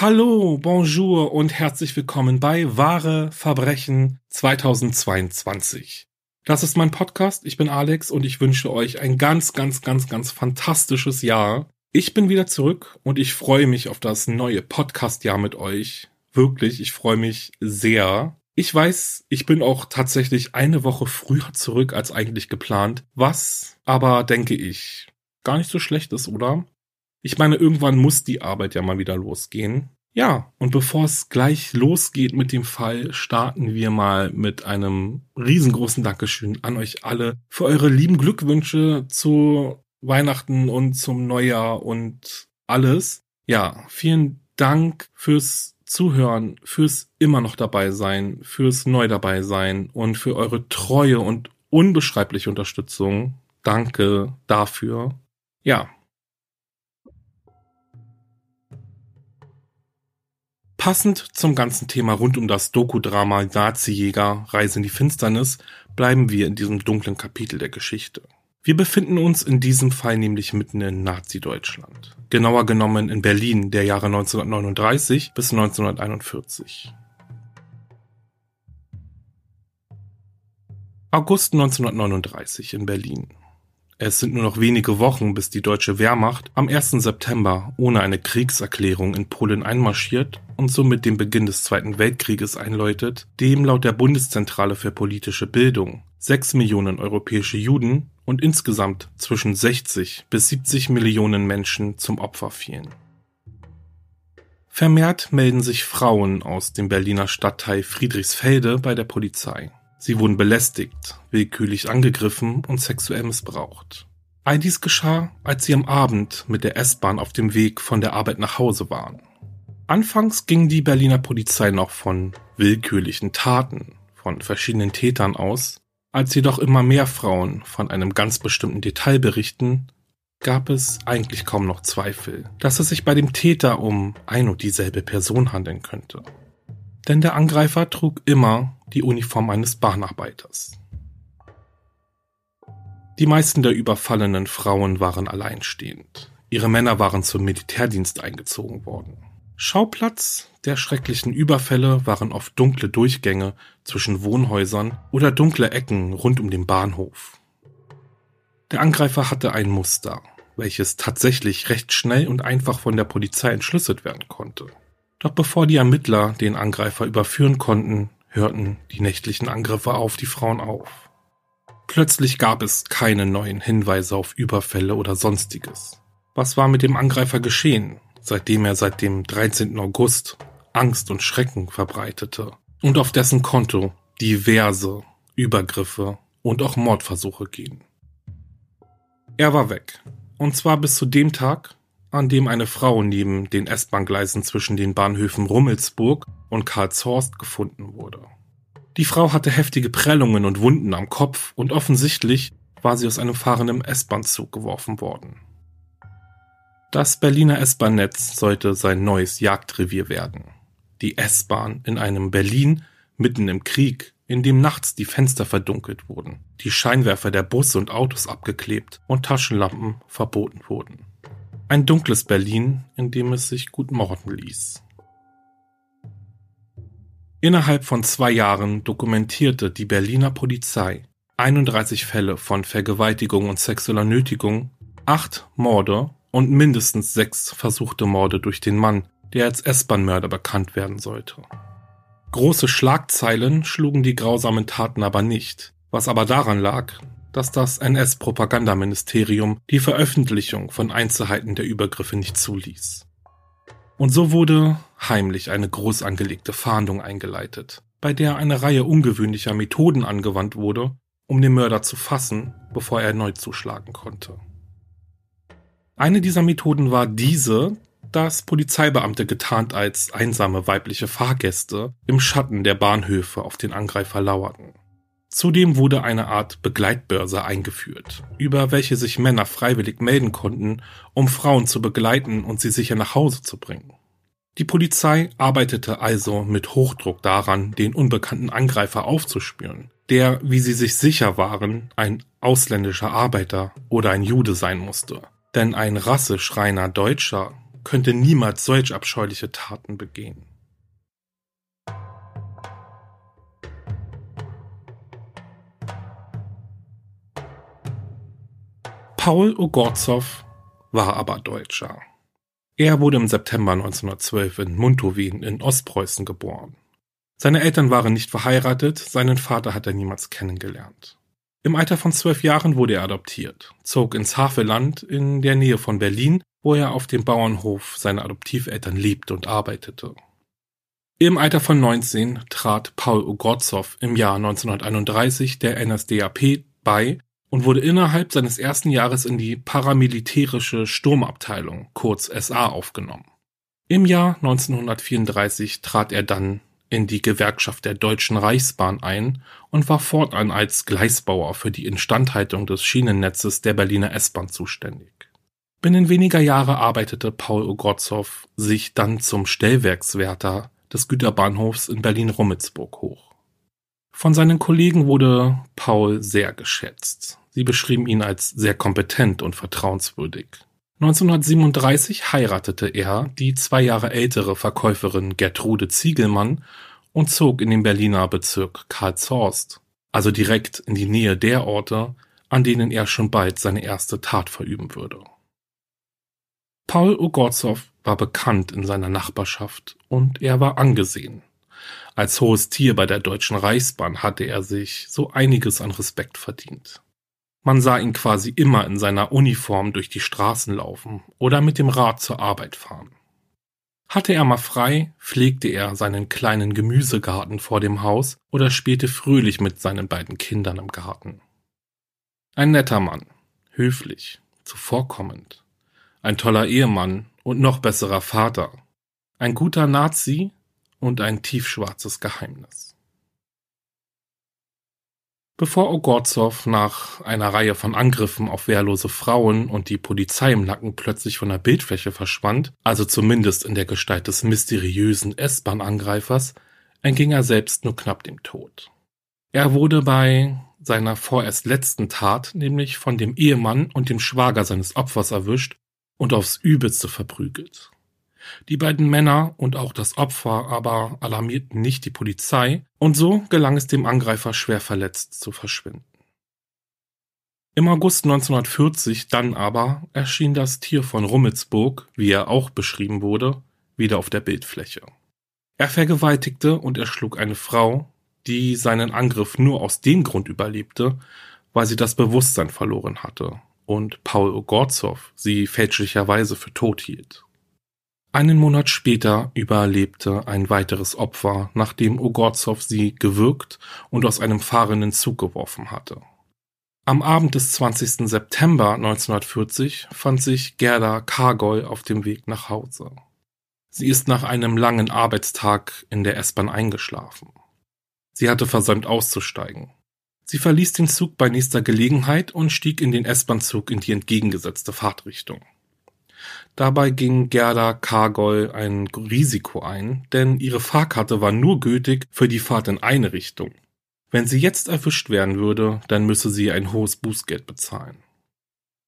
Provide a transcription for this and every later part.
Hallo, bonjour und herzlich willkommen bei Wahre Verbrechen 2022. Das ist mein Podcast, ich bin Alex und ich wünsche euch ein ganz, ganz, ganz, ganz fantastisches Jahr. Ich bin wieder zurück und ich freue mich auf das neue Podcast-Jahr mit euch. Wirklich, ich freue mich sehr. Ich weiß, ich bin auch tatsächlich eine Woche früher zurück als eigentlich geplant, was aber, denke ich, gar nicht so schlecht ist, oder? Ich meine, irgendwann muss die Arbeit ja mal wieder losgehen. Ja, und bevor es gleich losgeht mit dem Fall, starten wir mal mit einem riesengroßen Dankeschön an euch alle für eure lieben Glückwünsche zu Weihnachten und zum Neujahr und alles. Ja, vielen Dank fürs Zuhören, fürs immer noch dabei sein, fürs neu dabei sein und für eure treue und unbeschreibliche Unterstützung. Danke dafür. Ja, Passend zum ganzen Thema rund um das Doku-Drama Nazi-Jäger Reise in die Finsternis bleiben wir in diesem dunklen Kapitel der Geschichte. Wir befinden uns in diesem Fall nämlich mitten in Nazi-Deutschland. Genauer genommen in Berlin der Jahre 1939 bis 1941. August 1939 in Berlin. Es sind nur noch wenige Wochen, bis die deutsche Wehrmacht am 1. September ohne eine Kriegserklärung in Polen einmarschiert und somit den Beginn des Zweiten Weltkrieges einläutet, dem laut der Bundeszentrale für politische Bildung sechs Millionen europäische Juden und insgesamt zwischen 60 bis 70 Millionen Menschen zum Opfer fielen. Vermehrt melden sich Frauen aus dem Berliner Stadtteil Friedrichsfelde bei der Polizei. Sie wurden belästigt, willkürlich angegriffen und sexuell missbraucht. All dies geschah, als sie am Abend mit der S-Bahn auf dem Weg von der Arbeit nach Hause waren. Anfangs ging die Berliner Polizei noch von willkürlichen Taten von verschiedenen Tätern aus, als jedoch immer mehr Frauen von einem ganz bestimmten Detail berichten, gab es eigentlich kaum noch Zweifel, dass es sich bei dem Täter um ein und dieselbe Person handeln könnte denn der Angreifer trug immer die Uniform eines Bahnarbeiters. Die meisten der überfallenen Frauen waren alleinstehend. Ihre Männer waren zum Militärdienst eingezogen worden. Schauplatz der schrecklichen Überfälle waren oft dunkle Durchgänge zwischen Wohnhäusern oder dunkle Ecken rund um den Bahnhof. Der Angreifer hatte ein Muster, welches tatsächlich recht schnell und einfach von der Polizei entschlüsselt werden konnte. Doch bevor die Ermittler den Angreifer überführen konnten, hörten die nächtlichen Angriffe auf die Frauen auf. Plötzlich gab es keine neuen Hinweise auf Überfälle oder sonstiges. Was war mit dem Angreifer geschehen, seitdem er seit dem 13. August Angst und Schrecken verbreitete und auf dessen Konto diverse Übergriffe und auch Mordversuche gehen? Er war weg. Und zwar bis zu dem Tag, an dem eine Frau neben den S-Bahn-Gleisen zwischen den Bahnhöfen Rummelsburg und Karlshorst gefunden wurde. Die Frau hatte heftige Prellungen und Wunden am Kopf und offensichtlich war sie aus einem fahrenden S-Bahn-Zug geworfen worden. Das Berliner S-Bahn-Netz sollte sein neues Jagdrevier werden. Die S-Bahn in einem Berlin mitten im Krieg in dem nachts die Fenster verdunkelt wurden, die Scheinwerfer der Busse und Autos abgeklebt und Taschenlampen verboten wurden. Ein dunkles Berlin, in dem es sich gut morden ließ. Innerhalb von zwei Jahren dokumentierte die Berliner Polizei 31 Fälle von Vergewaltigung und sexueller Nötigung, acht Morde und mindestens sechs versuchte Morde durch den Mann, der als S-Bahn-Mörder bekannt werden sollte. Große Schlagzeilen schlugen die grausamen Taten aber nicht, was aber daran lag, dass das NS-Propagandaministerium die Veröffentlichung von Einzelheiten der Übergriffe nicht zuließ. Und so wurde heimlich eine groß angelegte Fahndung eingeleitet, bei der eine Reihe ungewöhnlicher Methoden angewandt wurde, um den Mörder zu fassen, bevor er erneut zuschlagen konnte. Eine dieser Methoden war diese, dass Polizeibeamte getarnt als einsame weibliche Fahrgäste im Schatten der Bahnhöfe auf den Angreifer lauerten. Zudem wurde eine Art Begleitbörse eingeführt, über welche sich Männer freiwillig melden konnten, um Frauen zu begleiten und sie sicher nach Hause zu bringen. Die Polizei arbeitete also mit Hochdruck daran, den unbekannten Angreifer aufzuspüren, der, wie sie sich sicher waren, ein ausländischer Arbeiter oder ein Jude sein musste. Denn ein rasseschreiner Deutscher könnte niemals solch abscheuliche Taten begehen. Paul Ogorzow war aber Deutscher. Er wurde im September 1912 in Muntowien in Ostpreußen geboren. Seine Eltern waren nicht verheiratet, seinen Vater hat er niemals kennengelernt. Im Alter von zwölf Jahren wurde er adoptiert, zog ins Havelland in der Nähe von Berlin, wo er auf dem Bauernhof seiner Adoptiveltern lebte und arbeitete. Im Alter von 19 trat Paul Ogorzow im Jahr 1931 der NSDAP bei und wurde innerhalb seines ersten Jahres in die paramilitärische Sturmabteilung, kurz SA, aufgenommen. Im Jahr 1934 trat er dann in die Gewerkschaft der Deutschen Reichsbahn ein und war fortan als Gleisbauer für die Instandhaltung des Schienennetzes der Berliner S-Bahn zuständig. Binnen weniger Jahre arbeitete Paul Ogorzow sich dann zum Stellwerkswärter des Güterbahnhofs in Berlin-Rummelsburg hoch. Von seinen Kollegen wurde Paul sehr geschätzt. Sie beschrieben ihn als sehr kompetent und vertrauenswürdig. 1937 heiratete er die zwei Jahre ältere Verkäuferin Gertrude Ziegelmann und zog in den Berliner Bezirk Karlshorst, also direkt in die Nähe der Orte, an denen er schon bald seine erste Tat verüben würde. Paul Ogorzow war bekannt in seiner Nachbarschaft und er war angesehen. Als hohes Tier bei der Deutschen Reichsbahn hatte er sich so einiges an Respekt verdient. Man sah ihn quasi immer in seiner Uniform durch die Straßen laufen oder mit dem Rad zur Arbeit fahren. Hatte er mal frei, pflegte er seinen kleinen Gemüsegarten vor dem Haus oder spielte fröhlich mit seinen beiden Kindern im Garten. Ein netter Mann, höflich, zuvorkommend, ein toller Ehemann und noch besserer Vater, ein guter Nazi und ein tiefschwarzes Geheimnis. Bevor Ogorzow nach einer Reihe von Angriffen auf wehrlose Frauen und die Polizei im Nacken plötzlich von der Bildfläche verschwand, also zumindest in der Gestalt des mysteriösen S-Bahn-Angreifers, entging er selbst nur knapp dem Tod. Er wurde bei seiner vorerst letzten Tat nämlich von dem Ehemann und dem Schwager seines Opfers erwischt und aufs Übelste verprügelt. Die beiden Männer und auch das Opfer aber alarmierten nicht die Polizei und so gelang es dem Angreifer schwer verletzt zu verschwinden. Im August 1940 dann aber erschien das Tier von Rummelsburg, wie er auch beschrieben wurde, wieder auf der Bildfläche. Er vergewaltigte und erschlug eine Frau, die seinen Angriff nur aus dem Grund überlebte, weil sie das Bewusstsein verloren hatte und Paul Ogorzow sie fälschlicherweise für tot hielt. Einen Monat später überlebte ein weiteres Opfer, nachdem Ogorzow sie gewürgt und aus einem fahrenden Zug geworfen hatte. Am Abend des 20. September 1940 fand sich Gerda Kargol auf dem Weg nach Hause. Sie ist nach einem langen Arbeitstag in der S-Bahn eingeschlafen. Sie hatte versäumt auszusteigen. Sie verließ den Zug bei nächster Gelegenheit und stieg in den S-Bahn-Zug in die entgegengesetzte Fahrtrichtung. Dabei ging Gerda Kargol ein Risiko ein, denn ihre Fahrkarte war nur gültig für die Fahrt in eine Richtung. Wenn sie jetzt erwischt werden würde, dann müsse sie ein hohes Bußgeld bezahlen.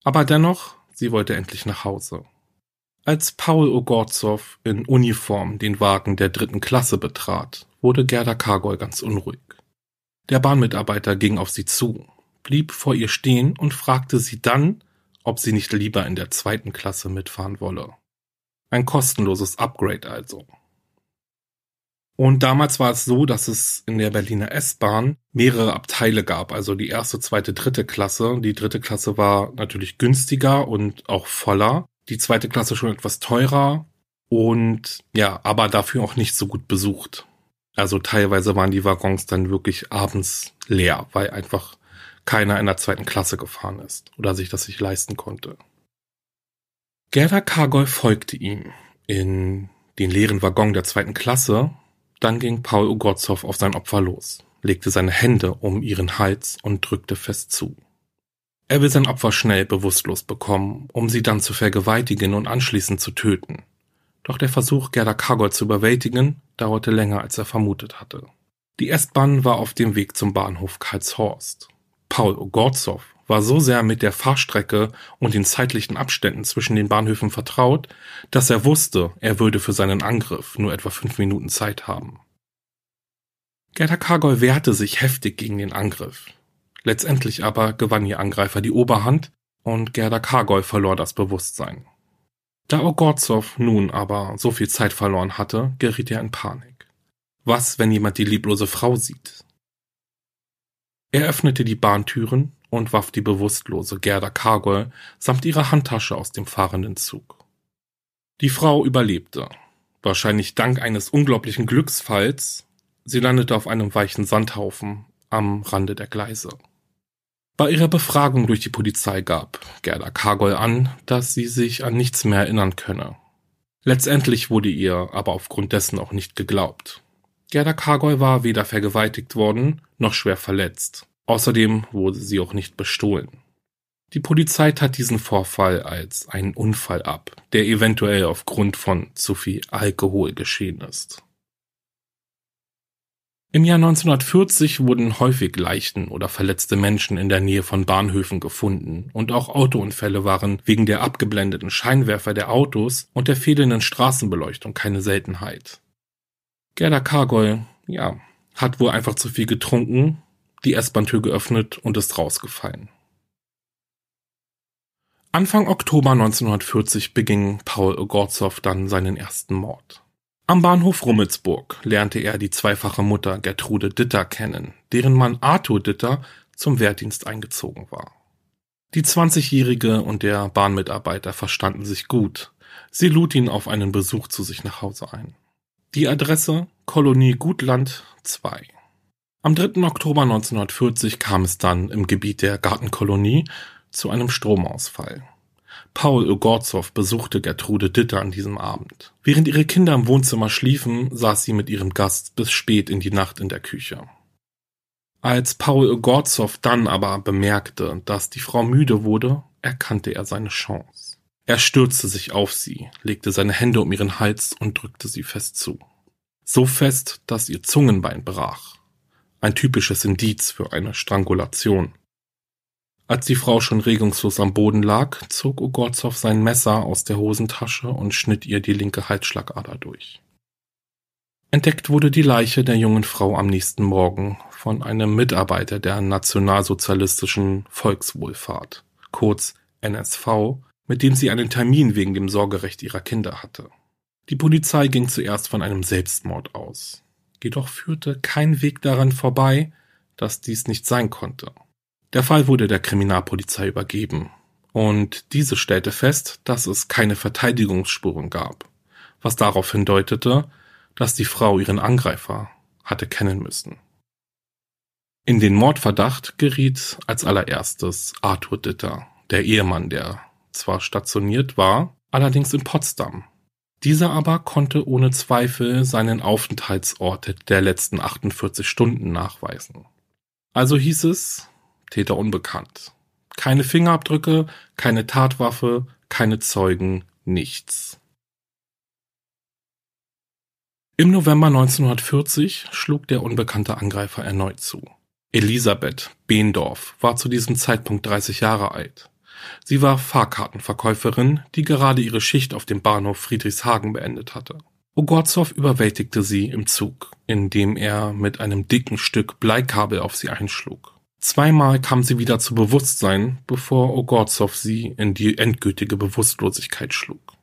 Aber dennoch, sie wollte endlich nach Hause. Als Paul Ogorzow in Uniform den Wagen der dritten Klasse betrat, wurde Gerda Kargol ganz unruhig. Der Bahnmitarbeiter ging auf sie zu, blieb vor ihr stehen und fragte sie dann, ob sie nicht lieber in der zweiten Klasse mitfahren wolle. Ein kostenloses Upgrade also. Und damals war es so, dass es in der Berliner S-Bahn mehrere Abteile gab, also die erste, zweite, dritte Klasse. Die dritte Klasse war natürlich günstiger und auch voller. Die zweite Klasse schon etwas teurer und ja, aber dafür auch nicht so gut besucht. Also teilweise waren die Waggons dann wirklich abends leer, weil einfach keiner in der zweiten Klasse gefahren ist oder sich das nicht leisten konnte. Gerda Kargol folgte ihm in den leeren Waggon der zweiten Klasse dann ging Paul Ugorzow auf sein Opfer los, legte seine Hände um ihren Hals und drückte fest zu. Er will sein Opfer schnell bewusstlos bekommen, um sie dann zu vergewaltigen und anschließend zu töten. Doch der Versuch, Gerda Kargol zu überwältigen, dauerte länger, als er vermutet hatte. Die S-Bahn war auf dem Weg zum Bahnhof Karlshorst. Paul Ogorzow war so sehr mit der Fahrstrecke und den zeitlichen Abständen zwischen den Bahnhöfen vertraut, dass er wusste, er würde für seinen Angriff nur etwa fünf Minuten Zeit haben. Gerda Kargol wehrte sich heftig gegen den Angriff. Letztendlich aber gewann ihr Angreifer die Oberhand und Gerda Kargol verlor das Bewusstsein. Da Ogorzow nun aber so viel Zeit verloren hatte, geriet er in Panik. Was, wenn jemand die lieblose Frau sieht? Er öffnete die Bahntüren und warf die bewusstlose Gerda Kargol samt ihrer Handtasche aus dem fahrenden Zug. Die Frau überlebte, wahrscheinlich dank eines unglaublichen Glücksfalls. Sie landete auf einem weichen Sandhaufen am Rande der Gleise. Bei ihrer Befragung durch die Polizei gab Gerda Kargol an, dass sie sich an nichts mehr erinnern könne. Letztendlich wurde ihr aber aufgrund dessen auch nicht geglaubt. Gerda Kargol war weder vergewaltigt worden noch schwer verletzt. Außerdem wurde sie auch nicht bestohlen. Die Polizei tat diesen Vorfall als einen Unfall ab, der eventuell aufgrund von zu viel Alkohol geschehen ist. Im Jahr 1940 wurden häufig leichten oder verletzte Menschen in der Nähe von Bahnhöfen gefunden und auch Autounfälle waren wegen der abgeblendeten Scheinwerfer der Autos und der fehlenden Straßenbeleuchtung keine Seltenheit. Gerda Kargol, ja, hat wohl einfach zu viel getrunken die S-Bahn-Tür geöffnet und ist rausgefallen. Anfang Oktober 1940 beging Paul Ogorzow dann seinen ersten Mord. Am Bahnhof Rummelsburg lernte er die zweifache Mutter Gertrude Ditter kennen, deren Mann Arthur Ditter zum Wehrdienst eingezogen war. Die 20-Jährige und der Bahnmitarbeiter verstanden sich gut. Sie lud ihn auf einen Besuch zu sich nach Hause ein. Die Adresse Kolonie Gutland 2. Am 3. Oktober 1940 kam es dann im Gebiet der Gartenkolonie zu einem Stromausfall. Paul Ogorzow besuchte Gertrude Ditter an diesem Abend. Während ihre Kinder im Wohnzimmer schliefen, saß sie mit ihrem Gast bis spät in die Nacht in der Küche. Als Paul Ogorzow dann aber bemerkte, dass die Frau müde wurde, erkannte er seine Chance. Er stürzte sich auf sie, legte seine Hände um ihren Hals und drückte sie fest zu. So fest, dass ihr Zungenbein brach ein typisches Indiz für eine Strangulation. Als die Frau schon regungslos am Boden lag, zog Ogorzow sein Messer aus der Hosentasche und schnitt ihr die linke Halsschlagader durch. Entdeckt wurde die Leiche der jungen Frau am nächsten Morgen von einem Mitarbeiter der nationalsozialistischen Volkswohlfahrt, kurz NSV, mit dem sie einen Termin wegen dem Sorgerecht ihrer Kinder hatte. Die Polizei ging zuerst von einem Selbstmord aus jedoch führte kein Weg daran vorbei, dass dies nicht sein konnte. Der Fall wurde der Kriminalpolizei übergeben, und diese stellte fest, dass es keine Verteidigungsspuren gab, was darauf hindeutete, dass die Frau ihren Angreifer hatte kennen müssen. In den Mordverdacht geriet als allererstes Arthur Ditter, der Ehemann, der zwar stationiert war, allerdings in Potsdam, dieser aber konnte ohne Zweifel seinen Aufenthaltsort der letzten 48 Stunden nachweisen. Also hieß es, Täter unbekannt. Keine Fingerabdrücke, keine Tatwaffe, keine Zeugen, nichts. Im November 1940 schlug der unbekannte Angreifer erneut zu. Elisabeth Behndorf war zu diesem Zeitpunkt 30 Jahre alt. Sie war Fahrkartenverkäuferin, die gerade ihre Schicht auf dem Bahnhof Friedrichshagen beendet hatte. Ogorzow überwältigte sie im Zug, indem er mit einem dicken Stück Bleikabel auf sie einschlug. Zweimal kam sie wieder zu Bewusstsein, bevor Ogorzow sie in die endgültige Bewusstlosigkeit schlug.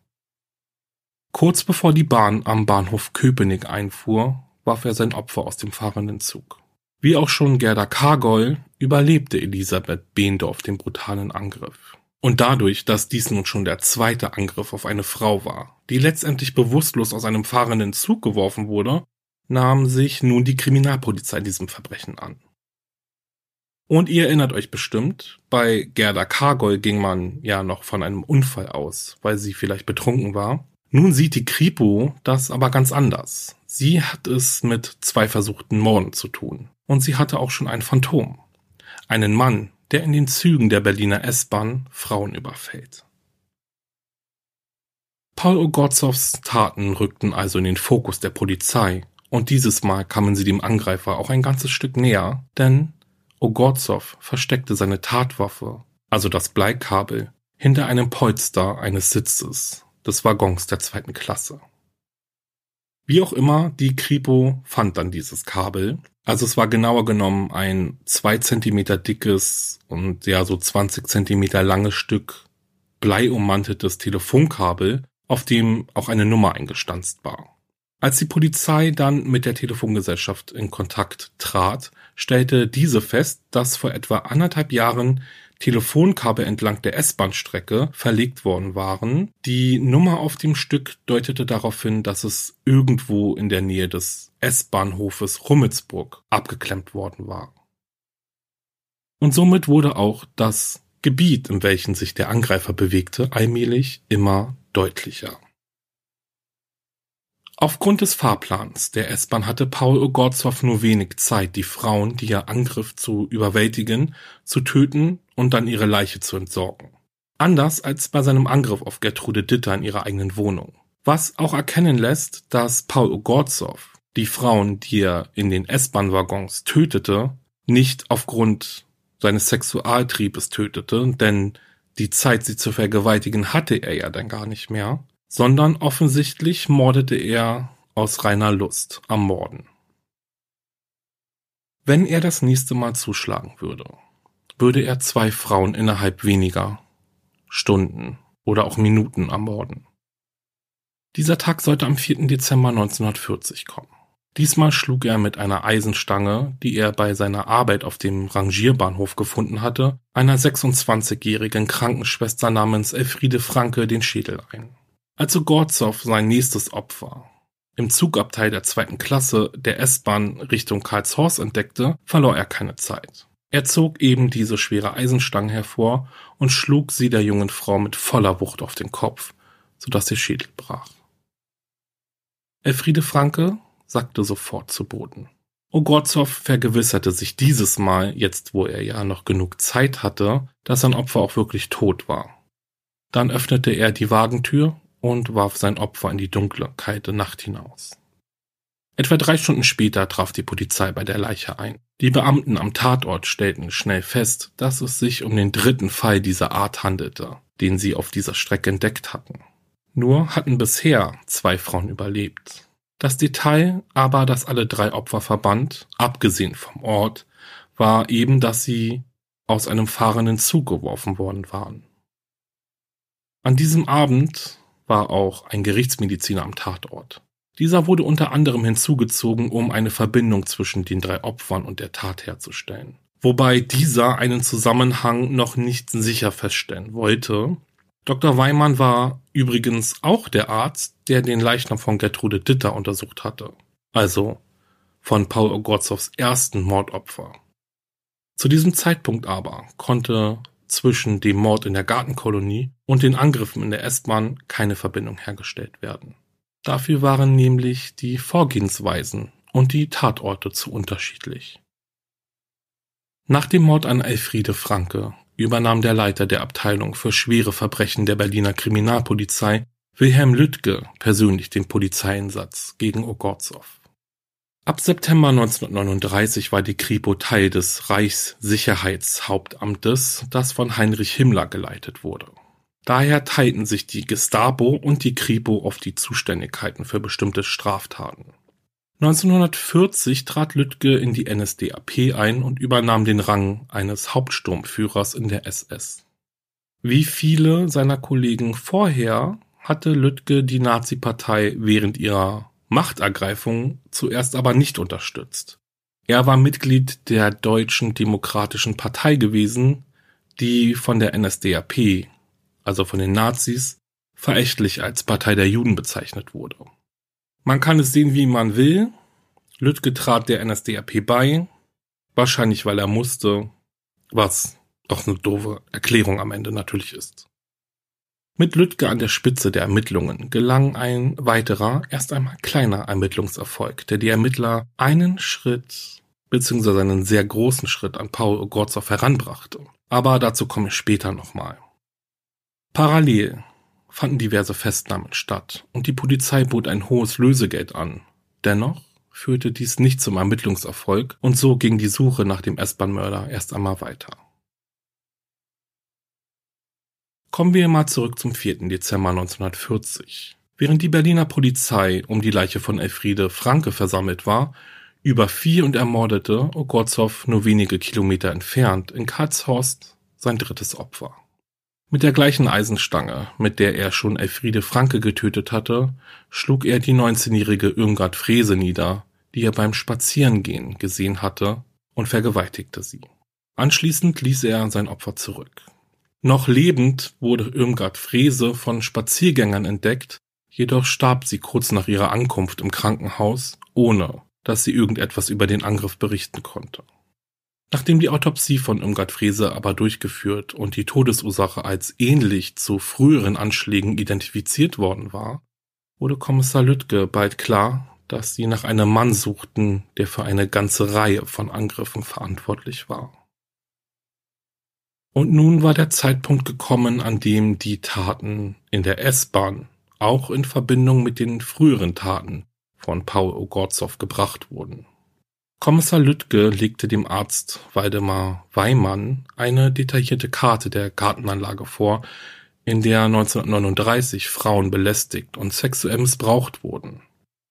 Kurz bevor die Bahn am Bahnhof Köpenick einfuhr, warf er sein Opfer aus dem fahrenden Zug. Wie auch schon Gerda Kargol überlebte Elisabeth Behndorf den brutalen Angriff. Und dadurch, dass dies nun schon der zweite Angriff auf eine Frau war, die letztendlich bewusstlos aus einem fahrenden Zug geworfen wurde, nahm sich nun die Kriminalpolizei diesem Verbrechen an. Und ihr erinnert euch bestimmt, bei Gerda Kargol ging man ja noch von einem Unfall aus, weil sie vielleicht betrunken war. Nun sieht die Kripo das aber ganz anders. Sie hat es mit zwei versuchten Morden zu tun. Und sie hatte auch schon ein Phantom. Einen Mann, der in den Zügen der Berliner S-Bahn Frauen überfällt. Paul Ogorzows Taten rückten also in den Fokus der Polizei und dieses Mal kamen sie dem Angreifer auch ein ganzes Stück näher, denn Ogorzow versteckte seine Tatwaffe, also das Bleikabel, hinter einem Polster eines Sitzes des Waggons der zweiten Klasse. Wie auch immer, die Kripo fand dann dieses Kabel. Also es war genauer genommen ein zwei Zentimeter dickes und ja so 20 Zentimeter langes Stück bleiummanteltes Telefonkabel, auf dem auch eine Nummer eingestanzt war. Als die Polizei dann mit der Telefongesellschaft in Kontakt trat, stellte diese fest, dass vor etwa anderthalb Jahren Telefonkabel entlang der S-Bahn-Strecke verlegt worden waren. Die Nummer auf dem Stück deutete darauf hin, dass es irgendwo in der Nähe des S-Bahnhofes Rummelsburg abgeklemmt worden war. Und somit wurde auch das Gebiet, in welchem sich der Angreifer bewegte, allmählich immer deutlicher. Aufgrund des Fahrplans der S-Bahn hatte Paul Ogorzow nur wenig Zeit, die Frauen, die er angriff, zu überwältigen, zu töten und dann ihre Leiche zu entsorgen. Anders als bei seinem Angriff auf Gertrude Ditter in ihrer eigenen Wohnung. Was auch erkennen lässt, dass Paul Ogorzow die Frauen, die er in den S-Bahn-Waggons tötete, nicht aufgrund seines Sexualtriebes tötete, denn die Zeit, sie zu vergewaltigen, hatte er ja dann gar nicht mehr, sondern offensichtlich mordete er aus reiner Lust am Morden. Wenn er das nächste Mal zuschlagen würde, würde er zwei Frauen innerhalb weniger Stunden oder auch Minuten ermorden. Dieser Tag sollte am 4. Dezember 1940 kommen. Diesmal schlug er mit einer Eisenstange, die er bei seiner Arbeit auf dem Rangierbahnhof gefunden hatte, einer 26-jährigen Krankenschwester namens Elfriede Franke den Schädel ein. Also Gorzow sein nächstes Opfer im Zugabteil der zweiten Klasse der S-Bahn Richtung Karlshorst entdeckte, verlor er keine Zeit. Er zog eben diese schwere Eisenstange hervor und schlug sie der jungen Frau mit voller Wucht auf den Kopf, sodass ihr Schädel brach. Elfriede Franke sackte sofort zu Boden. Ogorzow vergewisserte sich dieses Mal, jetzt wo er ja noch genug Zeit hatte, dass sein Opfer auch wirklich tot war. Dann öffnete er die Wagentür und warf sein Opfer in die dunkle, kalte Nacht hinaus. Etwa drei Stunden später traf die Polizei bei der Leiche ein. Die Beamten am Tatort stellten schnell fest, dass es sich um den dritten Fall dieser Art handelte, den sie auf dieser Strecke entdeckt hatten. Nur hatten bisher zwei Frauen überlebt. Das Detail aber, das alle drei Opfer verband, abgesehen vom Ort, war eben, dass sie aus einem fahrenden Zug geworfen worden waren. An diesem Abend war auch ein Gerichtsmediziner am Tatort. Dieser wurde unter anderem hinzugezogen, um eine Verbindung zwischen den drei Opfern und der Tat herzustellen. Wobei dieser einen Zusammenhang noch nicht sicher feststellen wollte. Dr. Weimann war übrigens auch der Arzt, der den Leichnam von Gertrude Ditter untersucht hatte. Also von Paul Ogorzows ersten Mordopfer. Zu diesem Zeitpunkt aber konnte zwischen dem Mord in der Gartenkolonie und den Angriffen in der S-Bahn keine Verbindung hergestellt werden. Dafür waren nämlich die Vorgehensweisen und die Tatorte zu unterschiedlich. Nach dem Mord an Elfriede Franke übernahm der Leiter der Abteilung für schwere Verbrechen der Berliner Kriminalpolizei, Wilhelm Lüttke, persönlich den Polizeieinsatz gegen Ogorzow. Ab September 1939 war die Kripo Teil des Reichssicherheitshauptamtes, das von Heinrich Himmler geleitet wurde. Daher teilten sich die Gestapo und die Kripo auf die Zuständigkeiten für bestimmte Straftaten. 1940 trat Lüttke in die NSDAP ein und übernahm den Rang eines Hauptsturmführers in der SS. Wie viele seiner Kollegen vorher hatte Lüttke die Nazi-Partei während ihrer Machtergreifung zuerst aber nicht unterstützt. Er war Mitglied der Deutschen Demokratischen Partei gewesen, die von der NSDAP, also von den Nazis, verächtlich als Partei der Juden bezeichnet wurde. Man kann es sehen, wie man will. Lüttke trat der NSDAP bei, wahrscheinlich weil er musste, was auch eine doofe Erklärung am Ende natürlich ist. Mit Lüttke an der Spitze der Ermittlungen gelang ein weiterer, erst einmal kleiner Ermittlungserfolg, der die Ermittler einen Schritt beziehungsweise einen sehr großen Schritt an Paul Ogorzow heranbrachte. Aber dazu komme ich später nochmal. Parallel fanden diverse Festnahmen statt und die Polizei bot ein hohes Lösegeld an. Dennoch führte dies nicht zum Ermittlungserfolg und so ging die Suche nach dem S-Bahn-Mörder erst einmal weiter. Kommen wir mal zurück zum 4. Dezember 1940. Während die Berliner Polizei um die Leiche von Elfriede Franke versammelt war, überfiel und ermordete Ogorzow nur wenige Kilometer entfernt in Karlshorst sein drittes Opfer. Mit der gleichen Eisenstange, mit der er schon Elfriede Franke getötet hatte, schlug er die 19-jährige Irmgard Frese nieder, die er beim Spazierengehen gesehen hatte, und vergewaltigte sie. Anschließend ließ er sein Opfer zurück. Noch lebend wurde Irmgard Frese von Spaziergängern entdeckt, jedoch starb sie kurz nach ihrer Ankunft im Krankenhaus, ohne dass sie irgendetwas über den Angriff berichten konnte. Nachdem die Autopsie von Irmgard Frese aber durchgeführt und die Todesursache als ähnlich zu früheren Anschlägen identifiziert worden war, wurde Kommissar Lüttke bald klar, dass sie nach einem Mann suchten, der für eine ganze Reihe von Angriffen verantwortlich war. Und nun war der Zeitpunkt gekommen, an dem die Taten in der S-Bahn auch in Verbindung mit den früheren Taten von Paul Ogorzow gebracht wurden. Kommissar Lüttke legte dem Arzt Waldemar Weimann eine detaillierte Karte der Gartenanlage vor, in der 1939 Frauen belästigt und sexuell missbraucht wurden.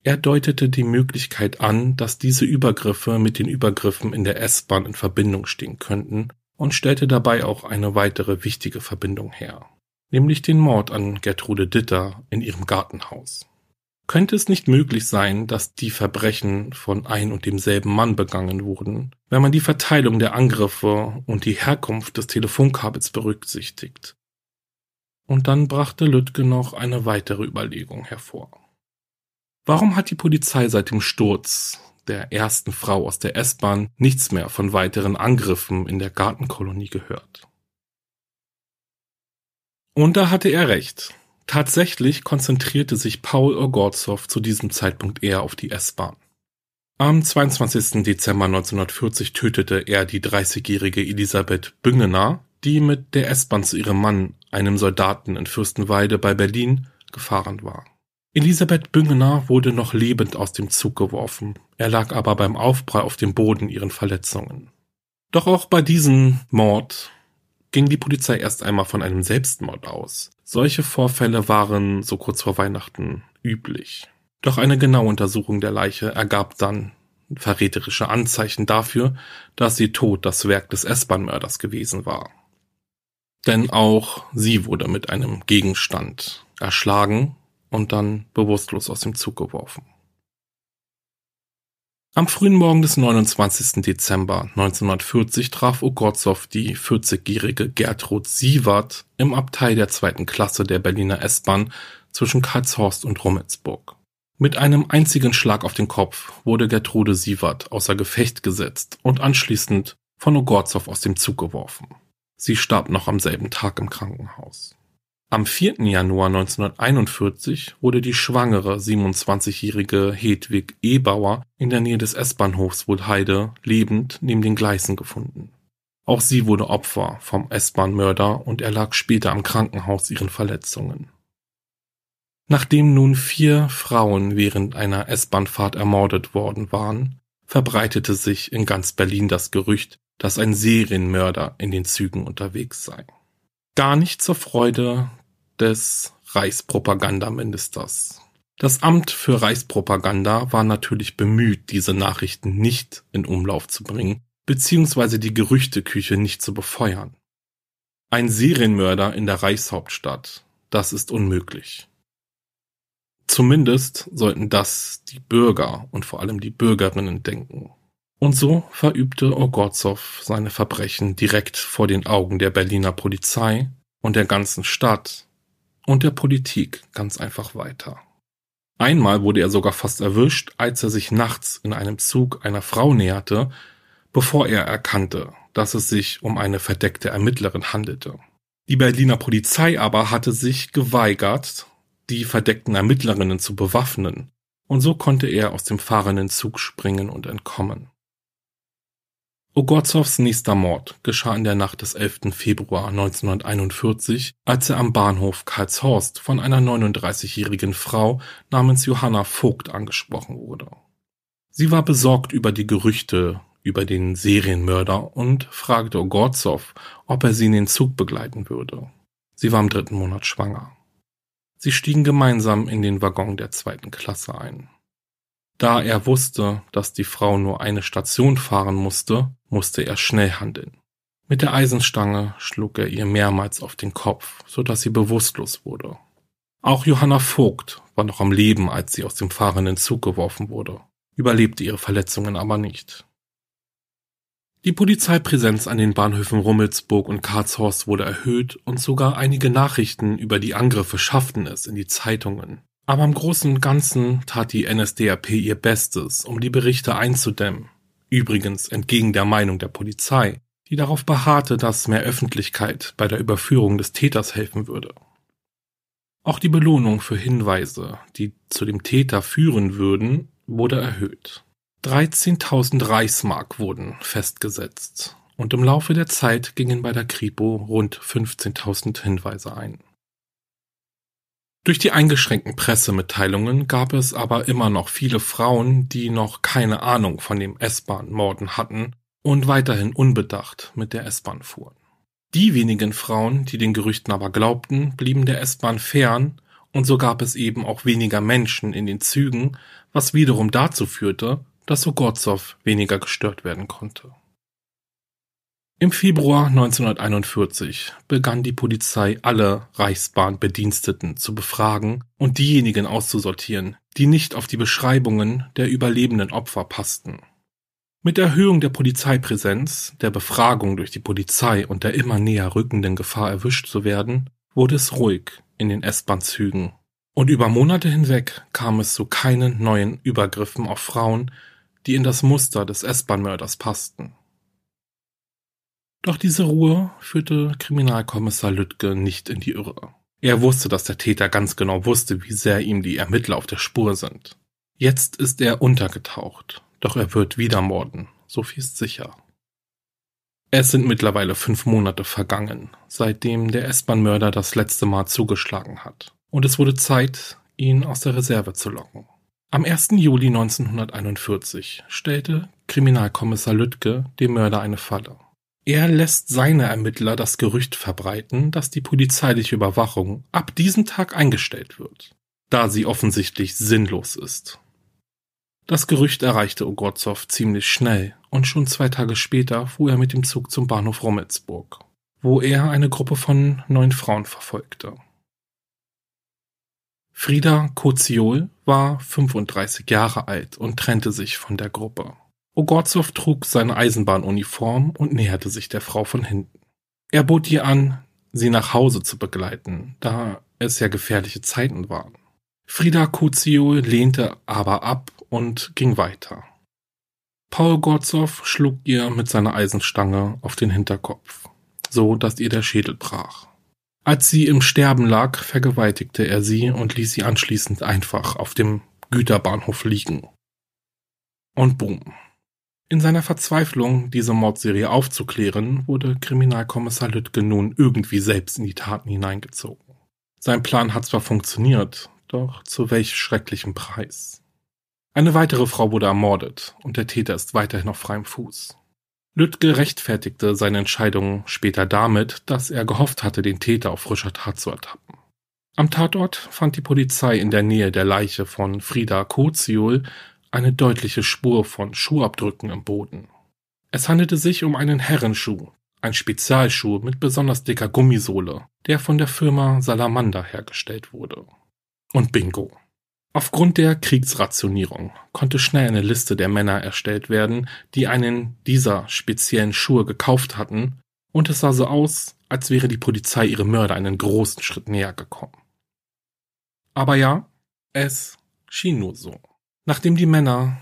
Er deutete die Möglichkeit an, dass diese Übergriffe mit den Übergriffen in der S-Bahn in Verbindung stehen könnten und stellte dabei auch eine weitere wichtige Verbindung her, nämlich den Mord an Gertrude Ditter in ihrem Gartenhaus. Könnte es nicht möglich sein, dass die Verbrechen von ein und demselben Mann begangen wurden, wenn man die Verteilung der Angriffe und die Herkunft des Telefonkabels berücksichtigt? Und dann brachte Lüttke noch eine weitere Überlegung hervor. Warum hat die Polizei seit dem Sturz der ersten Frau aus der S-Bahn, nichts mehr von weiteren Angriffen in der Gartenkolonie gehört. Und da hatte er recht. Tatsächlich konzentrierte sich Paul Ogorzow zu diesem Zeitpunkt eher auf die S-Bahn. Am 22. Dezember 1940 tötete er die 30-jährige Elisabeth Büngener, die mit der S-Bahn zu ihrem Mann, einem Soldaten in Fürstenwalde bei Berlin, gefahren war. Elisabeth Büngener wurde noch lebend aus dem Zug geworfen, er lag aber beim Aufprall auf dem Boden ihren Verletzungen. Doch auch bei diesem Mord ging die Polizei erst einmal von einem Selbstmord aus. Solche Vorfälle waren so kurz vor Weihnachten üblich. Doch eine genaue Untersuchung der Leiche ergab dann verräterische Anzeichen dafür, dass ihr Tod das Werk des S-Bahn-Mörders gewesen war. Denn auch sie wurde mit einem Gegenstand erschlagen und dann bewusstlos aus dem Zug geworfen. Am frühen Morgen des 29. Dezember 1940 traf Ogorzow die 40-jährige Gertrud Sievert im Abteil der zweiten Klasse der Berliner S-Bahn zwischen Karlshorst und Rummelsburg. Mit einem einzigen Schlag auf den Kopf wurde Gertrude Sievert außer Gefecht gesetzt und anschließend von Ogorzow aus dem Zug geworfen. Sie starb noch am selben Tag im Krankenhaus. Am 4. Januar 1941 wurde die schwangere 27-jährige Hedwig Ebauer in der Nähe des S-Bahnhofs Wohlheide lebend neben den Gleisen gefunden. Auch sie wurde Opfer vom S-Bahn-Mörder und erlag später am Krankenhaus ihren Verletzungen. Nachdem nun vier Frauen während einer S-Bahnfahrt ermordet worden waren, verbreitete sich in ganz Berlin das Gerücht, dass ein Serienmörder in den Zügen unterwegs sei. Gar nicht zur Freude des Reichspropagandaministers. Das Amt für Reichspropaganda war natürlich bemüht, diese Nachrichten nicht in Umlauf zu bringen, beziehungsweise die Gerüchteküche nicht zu befeuern. Ein Serienmörder in der Reichshauptstadt, das ist unmöglich. Zumindest sollten das die Bürger und vor allem die Bürgerinnen denken. Und so verübte Ogorzow seine Verbrechen direkt vor den Augen der Berliner Polizei und der ganzen Stadt und der Politik ganz einfach weiter. Einmal wurde er sogar fast erwischt, als er sich nachts in einem Zug einer Frau näherte, bevor er erkannte, dass es sich um eine verdeckte Ermittlerin handelte. Die Berliner Polizei aber hatte sich geweigert, die verdeckten Ermittlerinnen zu bewaffnen, und so konnte er aus dem fahrenden Zug springen und entkommen. Ogorzows nächster Mord geschah in der Nacht des 11. Februar 1941, als er am Bahnhof Karlshorst von einer 39-jährigen Frau namens Johanna Vogt angesprochen wurde. Sie war besorgt über die Gerüchte über den Serienmörder und fragte Ogorzow, ob er sie in den Zug begleiten würde. Sie war im dritten Monat schwanger. Sie stiegen gemeinsam in den Waggon der zweiten Klasse ein. Da er wusste, dass die Frau nur eine Station fahren musste, musste er schnell handeln. Mit der Eisenstange schlug er ihr mehrmals auf den Kopf, so dass sie bewusstlos wurde. Auch Johanna Vogt war noch am Leben, als sie aus dem fahrenden Zug geworfen wurde, überlebte ihre Verletzungen aber nicht. Die Polizeipräsenz an den Bahnhöfen Rummelsburg und Karlshorst wurde erhöht und sogar einige Nachrichten über die Angriffe schafften es in die Zeitungen. Aber im Großen und Ganzen tat die NSDAP ihr Bestes, um die Berichte einzudämmen. Übrigens entgegen der Meinung der Polizei, die darauf beharrte, dass mehr Öffentlichkeit bei der Überführung des Täters helfen würde. Auch die Belohnung für Hinweise, die zu dem Täter führen würden, wurde erhöht. 13.000 Reichsmark wurden festgesetzt und im Laufe der Zeit gingen bei der Kripo rund 15.000 Hinweise ein. Durch die eingeschränkten Pressemitteilungen gab es aber immer noch viele Frauen, die noch keine Ahnung von dem S-Bahn-Morden hatten und weiterhin unbedacht mit der S-Bahn fuhren. Die wenigen Frauen, die den Gerüchten aber glaubten, blieben der S-Bahn fern und so gab es eben auch weniger Menschen in den Zügen, was wiederum dazu führte, dass Ogorzow weniger gestört werden konnte. Im Februar 1941 begann die Polizei alle Reichsbahnbediensteten zu befragen und diejenigen auszusortieren, die nicht auf die Beschreibungen der überlebenden Opfer passten. Mit Erhöhung der Polizeipräsenz, der Befragung durch die Polizei und der immer näher rückenden Gefahr erwischt zu werden, wurde es ruhig in den S-Bahn-Zügen. Und über Monate hinweg kam es zu keinen neuen Übergriffen auf Frauen, die in das Muster des S-Bahn-Mörders passten. Doch diese Ruhe führte Kriminalkommissar Lüttke nicht in die Irre. Er wusste, dass der Täter ganz genau wusste, wie sehr ihm die Ermittler auf der Spur sind. Jetzt ist er untergetaucht, doch er wird wieder morden, so viel ist sicher. Es sind mittlerweile fünf Monate vergangen, seitdem der S-Bahn-Mörder das letzte Mal zugeschlagen hat. Und es wurde Zeit, ihn aus der Reserve zu locken. Am 1. Juli 1941 stellte Kriminalkommissar Lüttke dem Mörder eine Falle. Er lässt seine Ermittler das Gerücht verbreiten, dass die polizeiliche Überwachung ab diesem Tag eingestellt wird, da sie offensichtlich sinnlos ist. Das Gerücht erreichte Ogorzow ziemlich schnell und schon zwei Tage später fuhr er mit dem Zug zum Bahnhof Rommelsburg, wo er eine Gruppe von neun Frauen verfolgte. Frieda Koziol war 35 Jahre alt und trennte sich von der Gruppe. Ogorzow trug seine Eisenbahnuniform und näherte sich der Frau von hinten. Er bot ihr an, sie nach Hause zu begleiten, da es ja gefährliche Zeiten waren. Frieda Kuzio lehnte aber ab und ging weiter. Paul Gorzow schlug ihr mit seiner Eisenstange auf den Hinterkopf, so dass ihr der Schädel brach. Als sie im Sterben lag, vergewaltigte er sie und ließ sie anschließend einfach auf dem Güterbahnhof liegen. Und boom. In seiner Verzweiflung, diese Mordserie aufzuklären, wurde Kriminalkommissar Lüttke nun irgendwie selbst in die Taten hineingezogen. Sein Plan hat zwar funktioniert, Doch zu welch schrecklichem Preis? Eine weitere Frau wurde ermordet und der Täter ist weiterhin auf freiem Fuß. Lüttke rechtfertigte seine Entscheidung später damit, dass er gehofft hatte, den Täter auf frischer Tat zu ertappen. Am Tatort fand die Polizei in der Nähe der Leiche von Frieda Koziol eine deutliche Spur von Schuhabdrücken im Boden. Es handelte sich um einen Herrenschuh, ein Spezialschuh mit besonders dicker Gummisohle, der von der Firma Salamander hergestellt wurde. Und bingo. Aufgrund der Kriegsrationierung konnte schnell eine Liste der Männer erstellt werden, die einen dieser speziellen Schuhe gekauft hatten, und es sah so aus, als wäre die Polizei ihre Mörder einen großen Schritt näher gekommen. Aber ja, es schien nur so. Nachdem die Männer,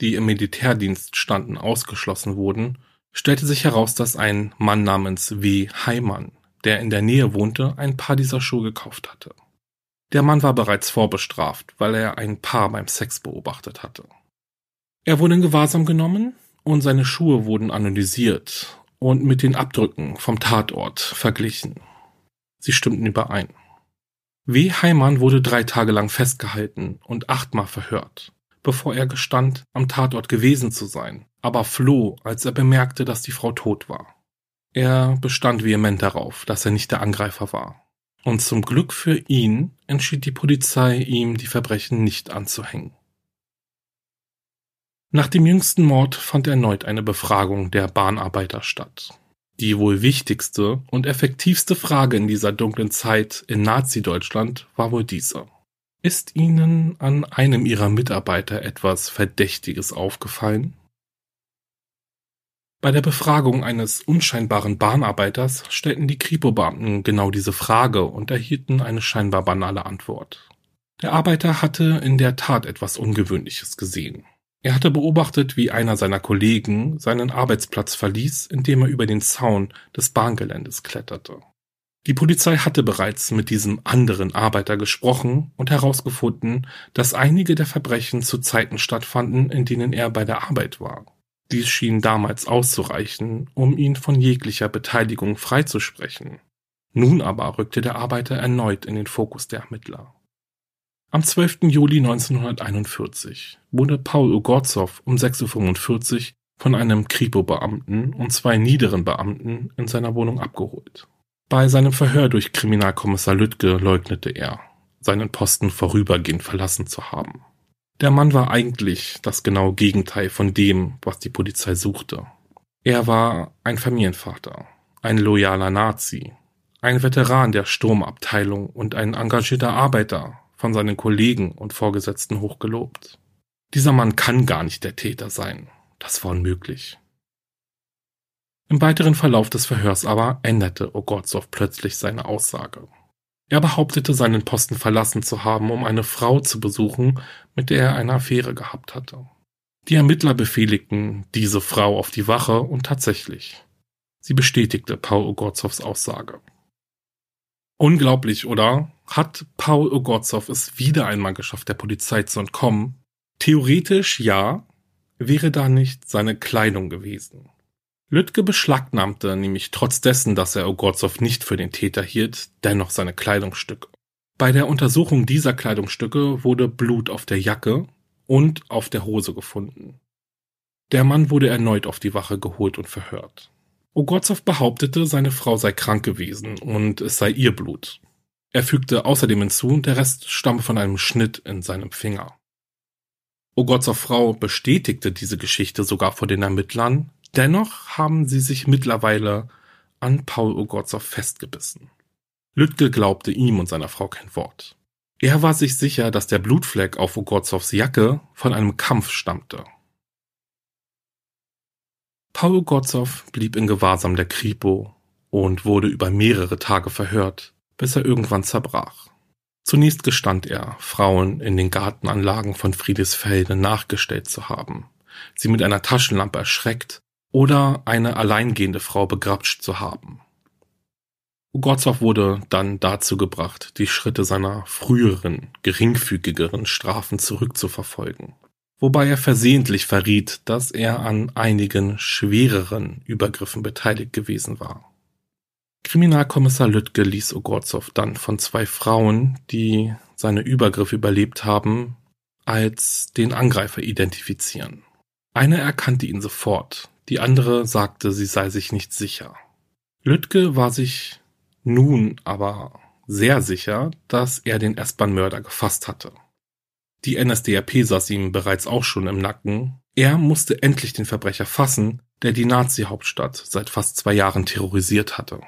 die im Militärdienst standen, ausgeschlossen wurden, stellte sich heraus, dass ein Mann namens W. Heimann, der in der Nähe wohnte, ein paar dieser Schuhe gekauft hatte. Der Mann war bereits vorbestraft, weil er ein Paar beim Sex beobachtet hatte. Er wurde in Gewahrsam genommen und seine Schuhe wurden analysiert und mit den Abdrücken vom Tatort verglichen. Sie stimmten überein. W. Heimann wurde drei Tage lang festgehalten und achtmal verhört, bevor er gestand, am Tatort gewesen zu sein, aber floh, als er bemerkte, dass die Frau tot war. Er bestand vehement darauf, dass er nicht der Angreifer war. Und zum Glück für ihn entschied die Polizei, ihm die Verbrechen nicht anzuhängen. Nach dem jüngsten Mord fand erneut eine Befragung der Bahnarbeiter statt. Die wohl wichtigste und effektivste Frage in dieser dunklen Zeit in Nazi-Deutschland war wohl diese. Ist Ihnen an einem Ihrer Mitarbeiter etwas Verdächtiges aufgefallen? Bei der Befragung eines unscheinbaren Bahnarbeiters stellten die Kripo-Beamten genau diese Frage und erhielten eine scheinbar banale Antwort. Der Arbeiter hatte in der Tat etwas Ungewöhnliches gesehen. Er hatte beobachtet, wie einer seiner Kollegen seinen Arbeitsplatz verließ, indem er über den Zaun des Bahngeländes kletterte. Die Polizei hatte bereits mit diesem anderen Arbeiter gesprochen und herausgefunden, dass einige der Verbrechen zu Zeiten stattfanden, in denen er bei der Arbeit war. Dies schien damals auszureichen, um ihn von jeglicher Beteiligung freizusprechen. Nun aber rückte der Arbeiter erneut in den Fokus der Ermittler. Am 12. Juli 1941 wurde Paul Ogorzow um 6.45 Uhr von einem Kripo-Beamten und zwei niederen Beamten in seiner Wohnung abgeholt. Bei seinem Verhör durch Kriminalkommissar Lüttke leugnete er, seinen Posten vorübergehend verlassen zu haben. Der Mann war eigentlich das genaue Gegenteil von dem, was die Polizei suchte. Er war ein Familienvater, ein loyaler Nazi, ein Veteran der Sturmabteilung und ein engagierter Arbeiter, von seinen Kollegen und Vorgesetzten hochgelobt. Dieser Mann kann gar nicht der Täter sein. Das war unmöglich. Im weiteren Verlauf des Verhörs aber änderte Ogorzow plötzlich seine Aussage. Er behauptete, seinen Posten verlassen zu haben, um eine Frau zu besuchen, mit der er eine Affäre gehabt hatte. Die Ermittler befehligten diese Frau auf die Wache und tatsächlich. Sie bestätigte Paul Ogorzows Aussage. Unglaublich, oder? Hat Paul Ogorzow es wieder einmal geschafft, der Polizei zu entkommen? Theoretisch ja, wäre da nicht seine Kleidung gewesen. Lüttke beschlagnahmte nämlich trotz dessen, dass er Ogorzow nicht für den Täter hielt, dennoch seine Kleidungsstücke. Bei der Untersuchung dieser Kleidungsstücke wurde Blut auf der Jacke und auf der Hose gefunden. Der Mann wurde erneut auf die Wache geholt und verhört. Ogorzow behauptete, seine Frau sei krank gewesen und es sei ihr Blut. Er fügte außerdem hinzu, der Rest stamme von einem Schnitt in seinem Finger. Ogorzow Frau bestätigte diese Geschichte sogar vor den Ermittlern, Dennoch haben sie sich mittlerweile an Paul Ogorzow festgebissen. Lüttke glaubte ihm und seiner Frau kein Wort. Er war sich sicher, dass der Blutfleck auf Ogorzows Jacke von einem Kampf stammte. Paul Ogorzow blieb in Gewahrsam der Kripo und wurde über mehrere Tage verhört, bis er irgendwann zerbrach. Zunächst gestand er, Frauen in den Gartenanlagen von Friedesfelde nachgestellt zu haben, sie mit einer Taschenlampe erschreckt oder eine alleingehende Frau begrapscht zu haben. Ugorzow wurde dann dazu gebracht, die Schritte seiner früheren, geringfügigeren Strafen zurückzuverfolgen, wobei er versehentlich verriet, dass er an einigen schwereren Übergriffen beteiligt gewesen war. Kriminalkommissar Lüttke ließ Ogorzow dann von zwei Frauen, die seine Übergriffe überlebt haben, als den Angreifer identifizieren. Eine erkannte ihn sofort, die andere sagte, sie sei sich nicht sicher. Lütke war sich nun aber sehr sicher, dass er den S-Bahn-Mörder gefasst hatte. Die NSDAP saß ihm bereits auch schon im Nacken. Er musste endlich den Verbrecher fassen, der die Nazi-Hauptstadt seit fast zwei Jahren terrorisiert hatte.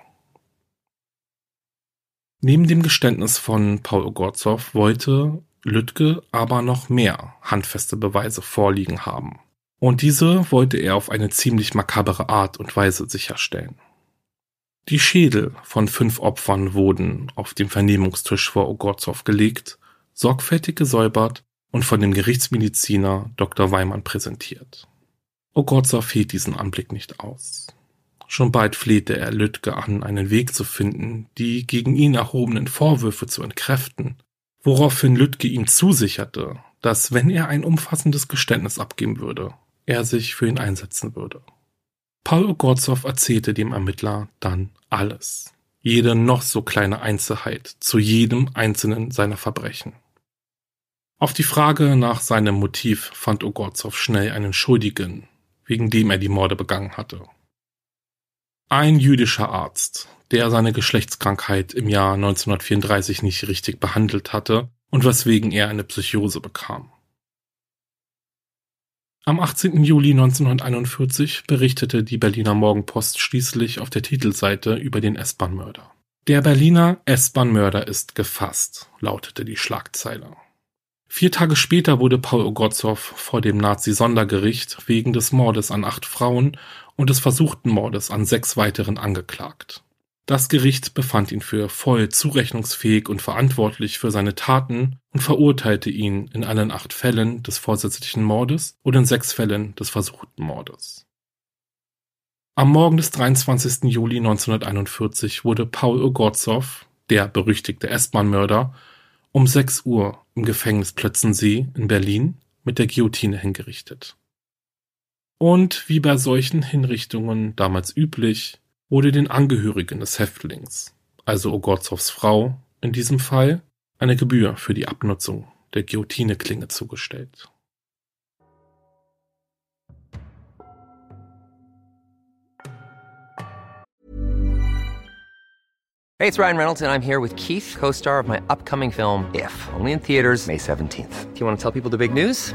Neben dem Geständnis von Paul Ogorzow wollte Lütke aber noch mehr handfeste Beweise vorliegen haben. Und diese wollte er auf eine ziemlich makabere Art und Weise sicherstellen. Die Schädel von fünf Opfern wurden auf dem Vernehmungstisch vor Ogorzow gelegt, sorgfältig gesäubert und von dem Gerichtsmediziner Dr. Weimann präsentiert. Ogorzow hielt diesen Anblick nicht aus. Schon bald flehte er Lütke an, einen Weg zu finden, die gegen ihn erhobenen Vorwürfe zu entkräften, woraufhin Lütke ihm zusicherte, dass wenn er ein umfassendes Geständnis abgeben würde, er sich für ihn einsetzen würde. Paul Ogorzow erzählte dem Ermittler dann alles, jede noch so kleine Einzelheit zu jedem einzelnen seiner Verbrechen. Auf die Frage nach seinem Motiv fand Ogorzow schnell einen Schuldigen, wegen dem er die Morde begangen hatte. Ein jüdischer Arzt, der seine Geschlechtskrankheit im Jahr 1934 nicht richtig behandelt hatte und weswegen er eine Psychose bekam. Am 18. Juli 1941 berichtete die Berliner Morgenpost schließlich auf der Titelseite über den S-Bahn-Mörder. Der Berliner S-Bahn-Mörder ist gefasst, lautete die Schlagzeile. Vier Tage später wurde Paul Ogorzow vor dem Nazi-Sondergericht wegen des Mordes an acht Frauen und des versuchten Mordes an sechs weiteren angeklagt. Das Gericht befand ihn für voll zurechnungsfähig und verantwortlich für seine Taten und verurteilte ihn in allen acht Fällen des vorsätzlichen Mordes und in sechs Fällen des versuchten Mordes. Am Morgen des 23. Juli 1941 wurde Paul Ogorzow, der berüchtigte S-Bahn-Mörder, um sechs Uhr im Gefängnis Plötzensee in Berlin mit der Guillotine hingerichtet. Und wie bei solchen Hinrichtungen damals üblich, wurde den Angehörigen des Häftlings, also Ogorzows Frau in diesem Fall, eine Gebühr für die Abnutzung der Guillotineklinge zugestellt. Hey, it's Ryan Reynolds, and I'm here with Keith, co star of my upcoming film, If, only in theaters, May 17th. Do you want to tell people the big news?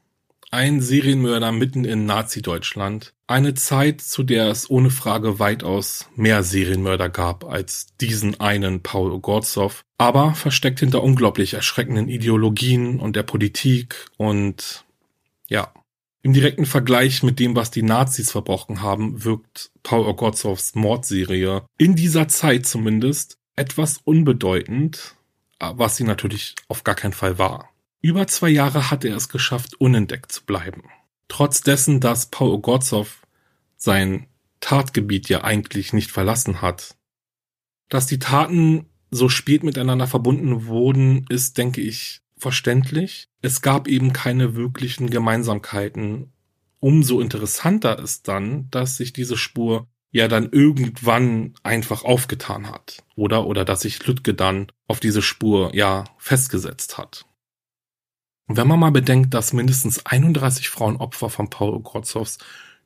Ein Serienmörder mitten in Nazi-Deutschland. Eine Zeit, zu der es ohne Frage weitaus mehr Serienmörder gab als diesen einen Paul Ogorzow, aber versteckt hinter unglaublich erschreckenden Ideologien und der Politik und ja, im direkten Vergleich mit dem, was die Nazis verbrochen haben, wirkt Paul Ogorzows Mordserie in dieser Zeit zumindest etwas unbedeutend, was sie natürlich auf gar keinen Fall war. Über zwei Jahre hat er es geschafft, unentdeckt zu bleiben. Trotz dessen, dass Paul Ogorzow sein Tatgebiet ja eigentlich nicht verlassen hat. Dass die Taten so spät miteinander verbunden wurden, ist, denke ich, verständlich. Es gab eben keine wirklichen Gemeinsamkeiten. Umso interessanter ist dann, dass sich diese Spur ja dann irgendwann einfach aufgetan hat. Oder, oder dass sich Lütke dann auf diese Spur ja festgesetzt hat. Und wenn man mal bedenkt, dass mindestens 31 Frauen Opfer von Paul Ogorzows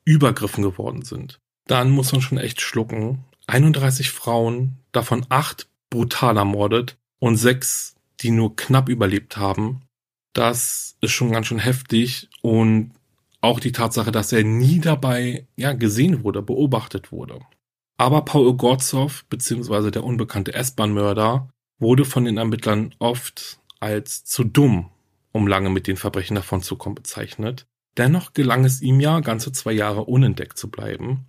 Übergriffen geworden sind, dann muss man schon echt schlucken. 31 Frauen, davon acht brutal ermordet und sechs, die nur knapp überlebt haben. Das ist schon ganz schön heftig und auch die Tatsache, dass er nie dabei ja, gesehen wurde, beobachtet wurde. Aber Paul Ogorzow, beziehungsweise der unbekannte S-Bahn-Mörder, wurde von den Ermittlern oft als zu dumm um lange mit den Verbrechen davonzukommen, bezeichnet. Dennoch gelang es ihm ja, ganze zwei Jahre unentdeckt zu bleiben.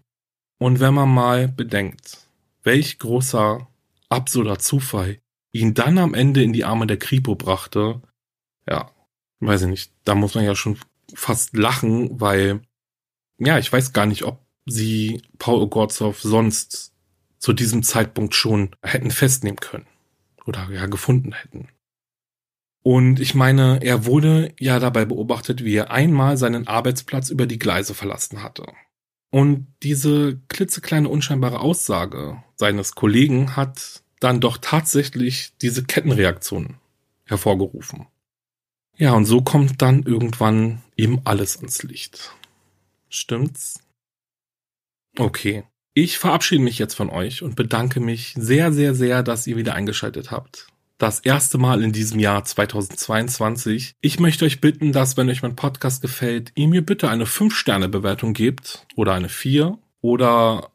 Und wenn man mal bedenkt, welch großer, absurder Zufall ihn dann am Ende in die Arme der Kripo brachte, ja, weiß ich nicht, da muss man ja schon fast lachen, weil, ja, ich weiß gar nicht, ob sie Paul Ogorzow sonst zu diesem Zeitpunkt schon hätten festnehmen können oder ja gefunden hätten. Und ich meine, er wurde ja dabei beobachtet, wie er einmal seinen Arbeitsplatz über die Gleise verlassen hatte. Und diese klitzekleine unscheinbare Aussage seines Kollegen hat dann doch tatsächlich diese Kettenreaktion hervorgerufen. Ja, und so kommt dann irgendwann eben alles ans Licht. Stimmt's? Okay. Ich verabschiede mich jetzt von euch und bedanke mich sehr, sehr, sehr, dass ihr wieder eingeschaltet habt. Das erste Mal in diesem Jahr 2022. Ich möchte euch bitten, dass, wenn euch mein Podcast gefällt, ihr mir bitte eine 5-Sterne-Bewertung gebt oder eine 4 oder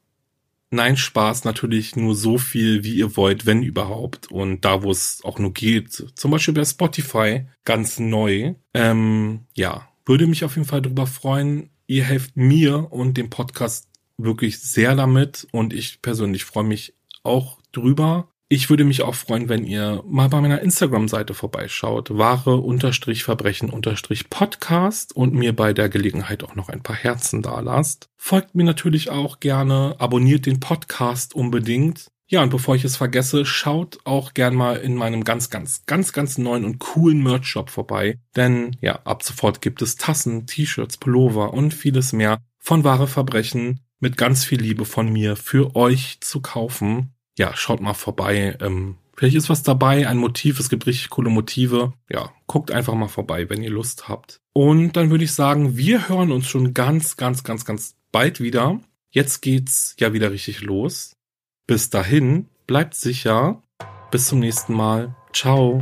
Nein, Spaß natürlich nur so viel, wie ihr wollt, wenn überhaupt. Und da, wo es auch nur geht, zum Beispiel bei Spotify, ganz neu. Ähm, ja, würde mich auf jeden Fall darüber freuen. Ihr helft mir und dem Podcast wirklich sehr damit und ich persönlich freue mich auch drüber. Ich würde mich auch freuen, wenn ihr mal bei meiner Instagram-Seite vorbeischaut, wahre-verbrechen-podcast und mir bei der Gelegenheit auch noch ein paar Herzen da lasst. Folgt mir natürlich auch gerne, abonniert den Podcast unbedingt. Ja, und bevor ich es vergesse, schaut auch gern mal in meinem ganz, ganz, ganz, ganz neuen und coolen Merch-Shop vorbei. Denn ja, ab sofort gibt es Tassen, T-Shirts, Pullover und vieles mehr von wahre Verbrechen mit ganz viel Liebe von mir für euch zu kaufen ja, schaut mal vorbei. Ähm, vielleicht ist was dabei, ein Motiv. Es gibt richtig coole Motive. Ja, guckt einfach mal vorbei, wenn ihr Lust habt. Und dann würde ich sagen, wir hören uns schon ganz, ganz, ganz, ganz bald wieder. Jetzt geht's ja wieder richtig los. Bis dahin, bleibt sicher. Bis zum nächsten Mal. Ciao.